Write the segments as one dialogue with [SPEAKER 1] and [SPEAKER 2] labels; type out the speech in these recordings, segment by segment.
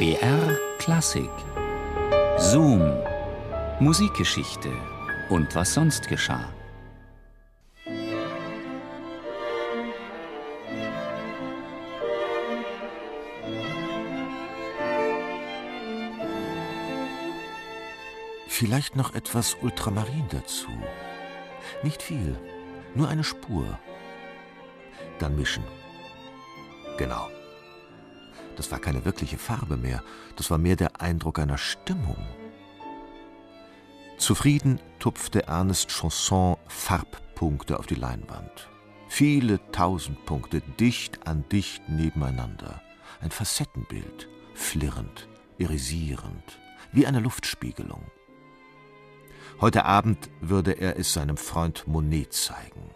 [SPEAKER 1] BR Klassik Zoom Musikgeschichte und was sonst geschah.
[SPEAKER 2] Vielleicht noch etwas Ultramarin dazu. Nicht viel, nur eine Spur. Dann mischen. Genau. Das war keine wirkliche Farbe mehr, das war mehr der Eindruck einer Stimmung. Zufrieden tupfte Ernest Chanson Farbpunkte auf die Leinwand. Viele tausend Punkte, dicht an dicht nebeneinander. Ein Facettenbild, flirrend, irisierend, wie eine Luftspiegelung. Heute Abend würde er es seinem Freund Monet zeigen.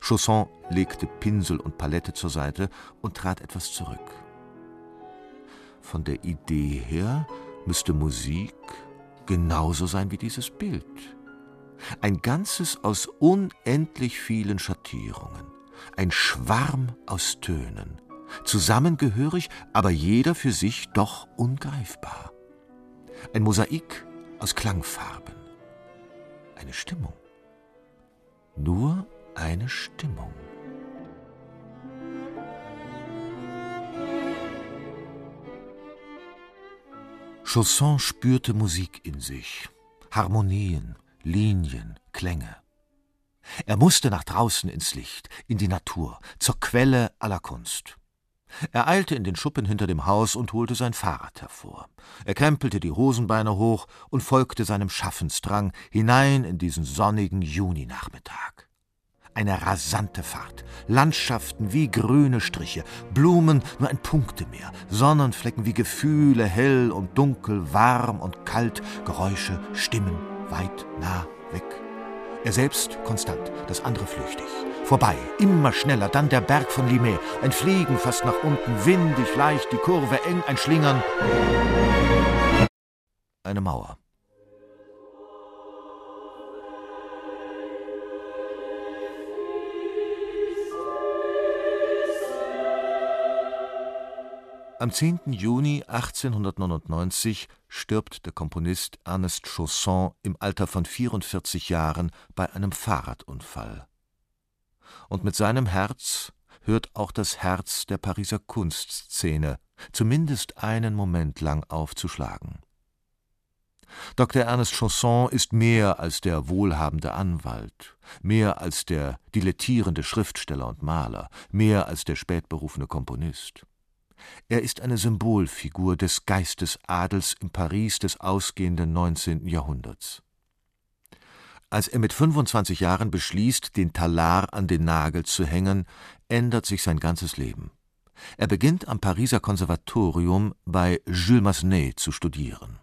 [SPEAKER 2] Chausson legte Pinsel und Palette zur Seite und trat etwas zurück. Von der Idee her müsste Musik genauso sein wie dieses Bild. Ein Ganzes aus unendlich vielen Schattierungen, ein Schwarm aus Tönen, zusammengehörig, aber jeder für sich doch ungreifbar. Ein Mosaik aus Klangfarben eine Stimmung. Nur eine Stimmung. Chausson spürte Musik in sich, Harmonien, Linien, Klänge. Er musste nach draußen ins Licht, in die Natur, zur Quelle aller Kunst. Er eilte in den Schuppen hinter dem Haus und holte sein Fahrrad hervor. Er krempelte die Hosenbeine hoch und folgte seinem Schaffensdrang hinein in diesen sonnigen Juninachmittag. Eine rasante Fahrt, Landschaften wie grüne Striche, Blumen nur ein Punktemeer, Sonnenflecken wie Gefühle, hell und dunkel, warm und kalt, Geräusche, Stimmen, weit, nah, weg. Er selbst konstant, das andere flüchtig. Vorbei, immer schneller, dann der Berg von Limay. Ein Fliegen fast nach unten, windig, leicht, die Kurve eng, ein Schlingern. Eine Mauer. Am 10. Juni 1899 stirbt der Komponist Ernest Chausson im Alter von 44 Jahren bei einem Fahrradunfall. Und mit seinem Herz hört auch das Herz der Pariser Kunstszene zumindest einen Moment lang aufzuschlagen. Dr. Ernest Chausson ist mehr als der wohlhabende Anwalt, mehr als der dilettierende Schriftsteller und Maler, mehr als der spätberufene Komponist. Er ist eine Symbolfigur des Geistesadels im Paris des ausgehenden 19. Jahrhunderts. Als er mit 25 Jahren beschließt, den Talar an den Nagel zu hängen, ändert sich sein ganzes Leben. Er beginnt am Pariser Konservatorium bei Jules Massenet zu studieren.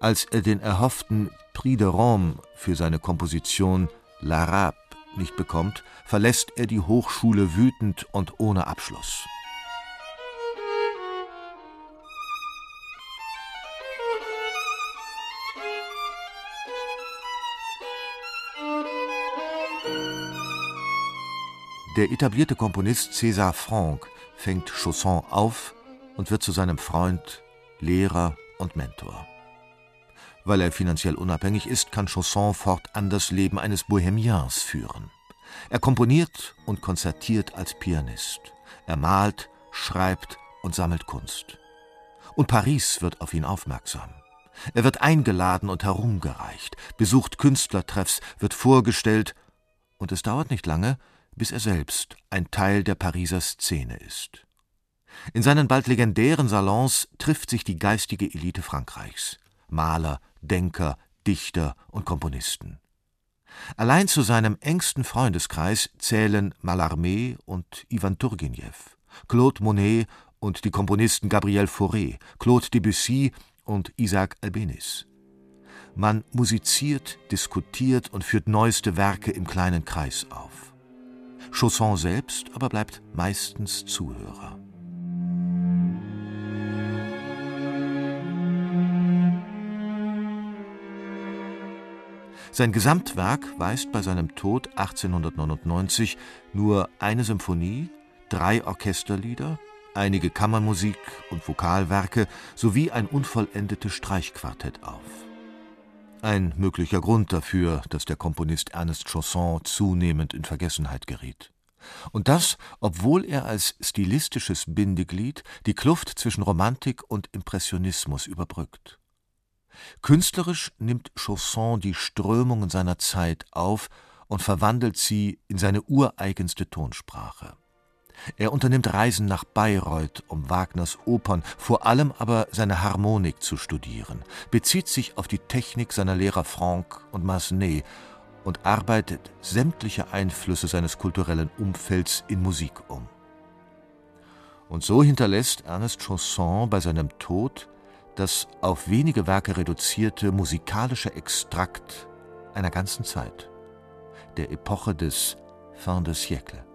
[SPEAKER 2] Als er den erhofften Prix de Rome für seine Komposition L'Arabe nicht bekommt, verlässt er die Hochschule wütend und ohne Abschluss. Der etablierte Komponist César Franck fängt Chausson auf und wird zu seinem Freund, Lehrer und Mentor. Weil er finanziell unabhängig ist, kann Chausson fortan das Leben eines Bohemians führen. Er komponiert und konzertiert als Pianist. Er malt, schreibt und sammelt Kunst. Und Paris wird auf ihn aufmerksam. Er wird eingeladen und herumgereicht, besucht Künstlertreffs, wird vorgestellt, und es dauert nicht lange, bis er selbst ein Teil der Pariser Szene ist. In seinen bald legendären Salons trifft sich die geistige Elite Frankreichs Maler, Denker, Dichter und Komponisten. Allein zu seinem engsten Freundeskreis zählen Mallarmé und Ivan Turgenev, Claude Monet und die Komponisten Gabriel Fauré, Claude Debussy und Isaac Albéniz. Man musiziert, diskutiert und führt neueste Werke im kleinen Kreis auf. Chausson selbst aber bleibt meistens Zuhörer. Sein Gesamtwerk weist bei seinem Tod 1899 nur eine Symphonie, drei Orchesterlieder, einige Kammermusik und Vokalwerke sowie ein unvollendetes Streichquartett auf. Ein möglicher Grund dafür, dass der Komponist Ernest Chausson zunehmend in Vergessenheit geriet. Und das, obwohl er als stilistisches Bindeglied die Kluft zwischen Romantik und Impressionismus überbrückt. Künstlerisch nimmt Chausson die Strömungen seiner Zeit auf und verwandelt sie in seine ureigenste Tonsprache. Er unternimmt Reisen nach Bayreuth, um Wagners Opern, vor allem aber seine Harmonik zu studieren, bezieht sich auf die Technik seiner Lehrer Franck und Massenet und arbeitet sämtliche Einflüsse seines kulturellen Umfelds in Musik um. Und so hinterlässt Ernest Chausson bei seinem Tod das auf wenige Werke reduzierte musikalische Extrakt einer ganzen Zeit, der Epoche des Fin de siècle.